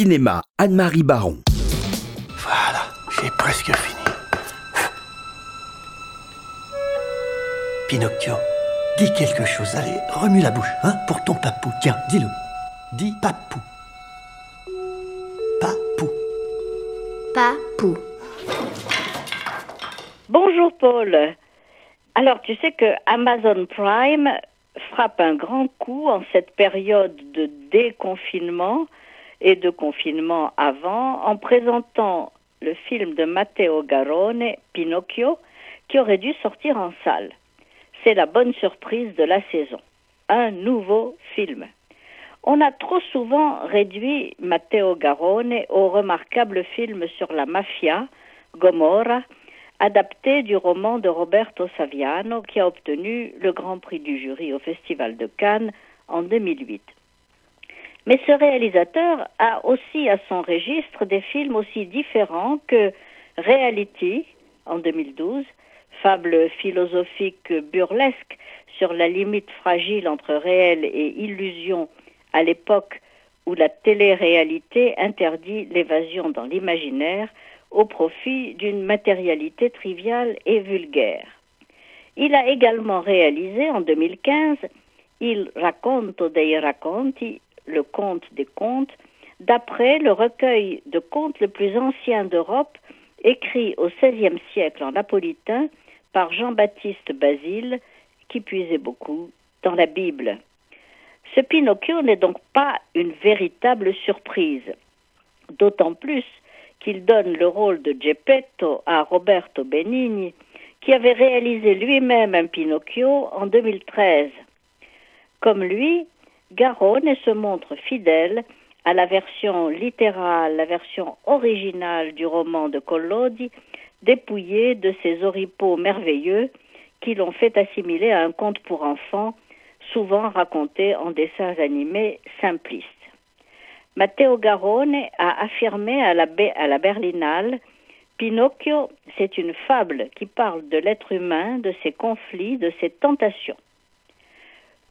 Cinéma, Anne-Marie Baron. Voilà, j'ai presque fini. Pinocchio, dis quelque chose. Allez, remue la bouche, hein, pour ton papou. Tiens, dis-le. Dis papou. Papou. Papou. Bonjour Paul. Alors tu sais que Amazon Prime frappe un grand coup en cette période de déconfinement et de confinement avant en présentant le film de Matteo Garone, Pinocchio, qui aurait dû sortir en salle. C'est la bonne surprise de la saison. Un nouveau film. On a trop souvent réduit Matteo Garone au remarquable film sur la mafia, Gomorra, adapté du roman de Roberto Saviano qui a obtenu le Grand Prix du jury au Festival de Cannes en 2008. Mais ce réalisateur a aussi à son registre des films aussi différents que Reality en 2012, fable philosophique burlesque sur la limite fragile entre réel et illusion à l'époque où la télé-réalité interdit l'évasion dans l'imaginaire au profit d'une matérialité triviale et vulgaire. Il a également réalisé en 2015 Il racconto dei racconti, le conte des contes, d'après le recueil de contes le plus ancien d'Europe, écrit au XVIe siècle en napolitain par Jean-Baptiste Basile, qui puisait beaucoup dans la Bible. Ce Pinocchio n'est donc pas une véritable surprise, d'autant plus qu'il donne le rôle de Geppetto à Roberto Benigni, qui avait réalisé lui-même un Pinocchio en 2013. Comme lui, Garone se montre fidèle à la version littérale, la version originale du roman de Collodi, dépouillé de ses oripeaux merveilleux qui l'ont fait assimiler à un conte pour enfants, souvent raconté en dessins animés simplistes. Matteo Garone a affirmé à la Berlinale Pinocchio, c'est une fable qui parle de l'être humain, de ses conflits, de ses tentations.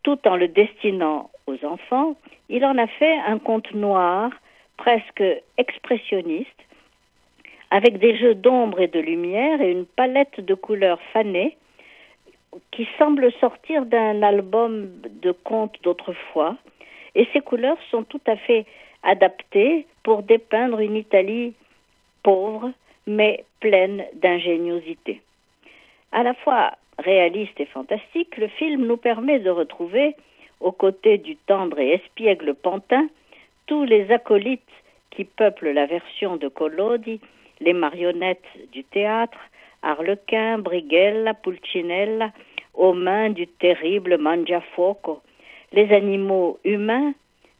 Tout en le destinant aux enfants, il en a fait un conte noir, presque expressionniste, avec des jeux d'ombre et de lumière et une palette de couleurs fanées qui semble sortir d'un album de contes d'autrefois. Et ces couleurs sont tout à fait adaptées pour dépeindre une Italie pauvre, mais pleine d'ingéniosité. À la fois réaliste et fantastique, le film nous permet de retrouver, aux côtés du tendre et espiègle Pantin, tous les acolytes qui peuplent la version de Collodi, les marionnettes du théâtre, Arlequin, Brighella, Pulcinella, aux mains du terrible Mangiafuoco, les animaux humains,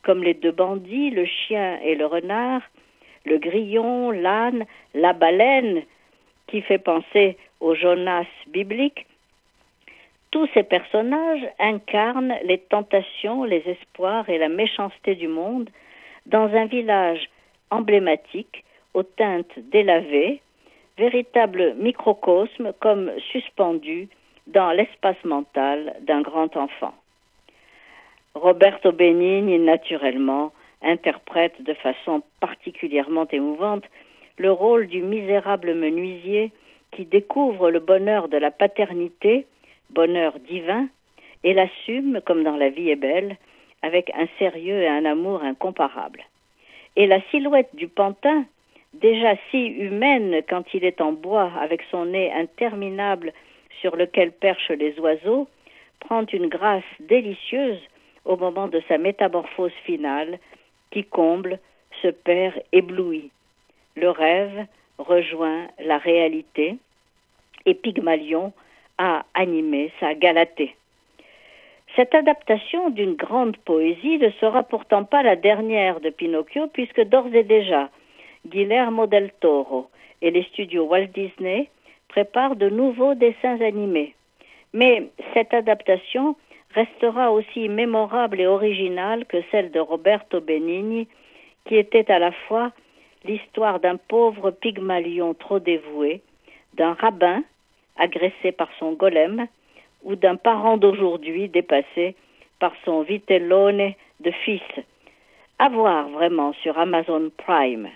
comme les deux bandits, le chien et le renard, le grillon, l'âne, la baleine, qui fait penser au Jonas biblique, tous ces personnages incarnent les tentations, les espoirs et la méchanceté du monde dans un village emblématique aux teintes délavées, véritable microcosme comme suspendu dans l'espace mental d'un grand enfant. Roberto Benigni, naturellement, interprète de façon particulièrement émouvante le rôle du misérable menuisier qui découvre le bonheur de la paternité, bonheur divin, et l'assume, comme dans La vie est belle, avec un sérieux et un amour incomparables. Et la silhouette du pantin, déjà si humaine quand il est en bois avec son nez interminable sur lequel perchent les oiseaux, prend une grâce délicieuse au moment de sa métamorphose finale qui comble, se perd ébloui. Le rêve rejoint la réalité et Pygmalion a animé sa Galatée. Cette adaptation d'une grande poésie ne sera pourtant pas la dernière de Pinocchio puisque d'ores et déjà Guillermo del Toro et les studios Walt Disney préparent de nouveaux dessins animés. Mais cette adaptation restera aussi mémorable et originale que celle de Roberto Benigni, qui était à la fois l'histoire d'un pauvre Pygmalion trop dévoué, d'un rabbin agressé par son golem, ou d'un parent d'aujourd'hui dépassé par son vitellone de fils. à voir vraiment sur Amazon Prime.